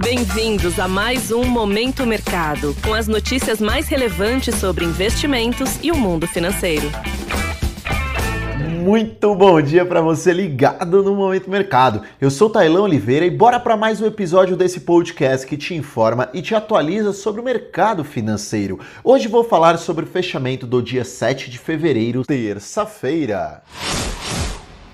Bem-vindos a mais um Momento Mercado, com as notícias mais relevantes sobre investimentos e o mundo financeiro. Muito bom dia para você ligado no Momento Mercado. Eu sou Tailão Oliveira e bora para mais um episódio desse podcast que te informa e te atualiza sobre o mercado financeiro. Hoje vou falar sobre o fechamento do dia 7 de fevereiro, terça-feira.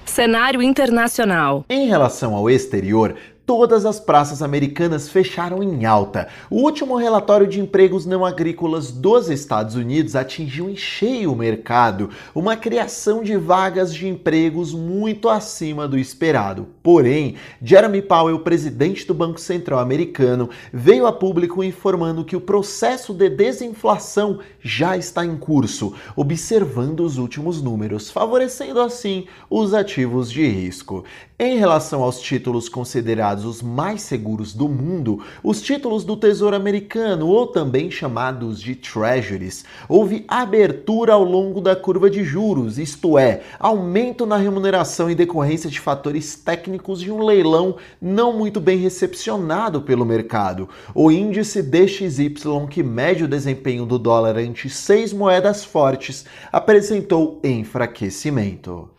Cenário internacional. Em relação ao exterior, todas as praças americanas fecharam em alta. O último relatório de empregos não agrícolas dos Estados Unidos atingiu em cheio o mercado, uma criação de vagas de empregos muito acima do esperado. Porém, Jeremy Powell, presidente do Banco Central americano, veio a público informando que o processo de desinflação já está em curso, observando os últimos números, favorecendo assim os ativos de risco. Em relação aos títulos considerados os mais seguros do mundo, os títulos do Tesouro Americano, ou também chamados de Treasuries, houve abertura ao longo da curva de juros, isto é, aumento na remuneração em decorrência de fatores técnicos de um leilão não muito bem recepcionado pelo mercado. O índice DXY, que mede o desempenho do dólar ante seis moedas fortes, apresentou enfraquecimento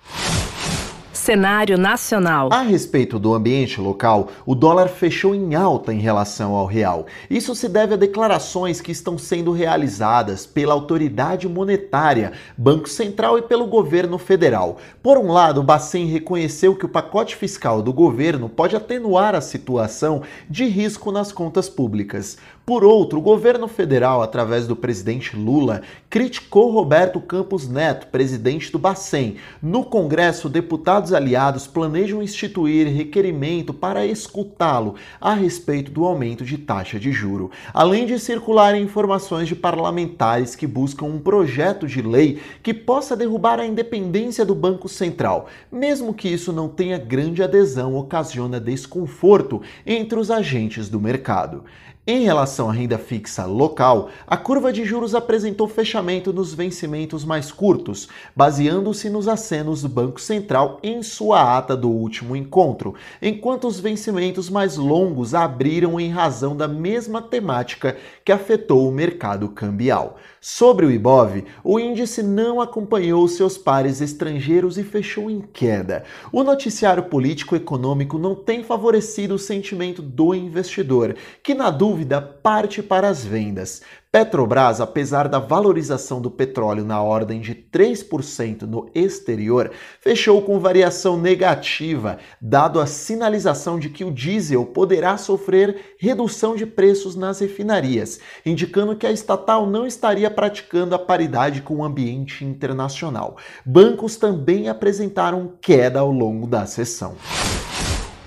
cenário nacional. A respeito do ambiente local, o dólar fechou em alta em relação ao real. Isso se deve a declarações que estão sendo realizadas pela autoridade monetária, Banco Central e pelo governo federal. Por um lado, o Bacen reconheceu que o pacote fiscal do governo pode atenuar a situação de risco nas contas públicas. Por outro, o governo federal, através do presidente Lula, criticou Roberto Campos Neto, presidente do Bacen. No Congresso, deputados aliados planejam instituir requerimento para escutá-lo a respeito do aumento de taxa de juro, além de circular informações de parlamentares que buscam um projeto de lei que possa derrubar a independência do Banco Central. Mesmo que isso não tenha grande adesão, ocasiona desconforto entre os agentes do mercado. Em relação à renda fixa local, a curva de juros apresentou fechamento nos vencimentos mais curtos, baseando-se nos acenos do Banco Central em sua ata do último encontro, enquanto os vencimentos mais longos abriram em razão da mesma temática que afetou o mercado cambial. Sobre o Ibov, o índice não acompanhou seus pares estrangeiros e fechou em queda. O noticiário político-econômico não tem favorecido o sentimento do investidor, que na dúvida parte para as vendas. Petrobras, apesar da valorização do petróleo na ordem de 3% no exterior, fechou com variação negativa, dado a sinalização de que o diesel poderá sofrer redução de preços nas refinarias, indicando que a estatal não estaria praticando a paridade com o ambiente internacional. Bancos também apresentaram queda ao longo da sessão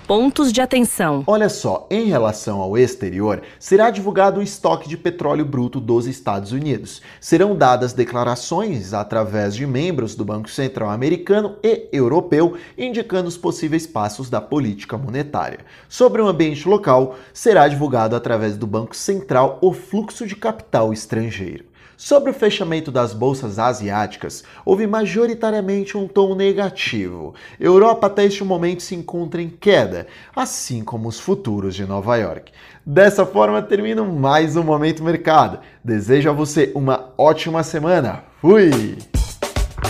pontos de atenção. Olha só, em relação ao exterior, será divulgado o estoque de petróleo bruto dos Estados Unidos. Serão dadas declarações através de membros do Banco Central americano e europeu, indicando os possíveis passos da política monetária. Sobre o ambiente local, será divulgado através do Banco Central o fluxo de capital estrangeiro. Sobre o fechamento das bolsas asiáticas, houve majoritariamente um tom negativo. Europa até este momento se encontra em queda, assim como os futuros de Nova York. Dessa forma, termino mais um Momento Mercado. Desejo a você uma ótima semana. Fui!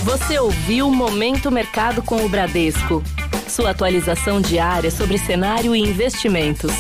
Você ouviu Momento Mercado com o Bradesco. Sua atualização diária sobre cenário e investimentos.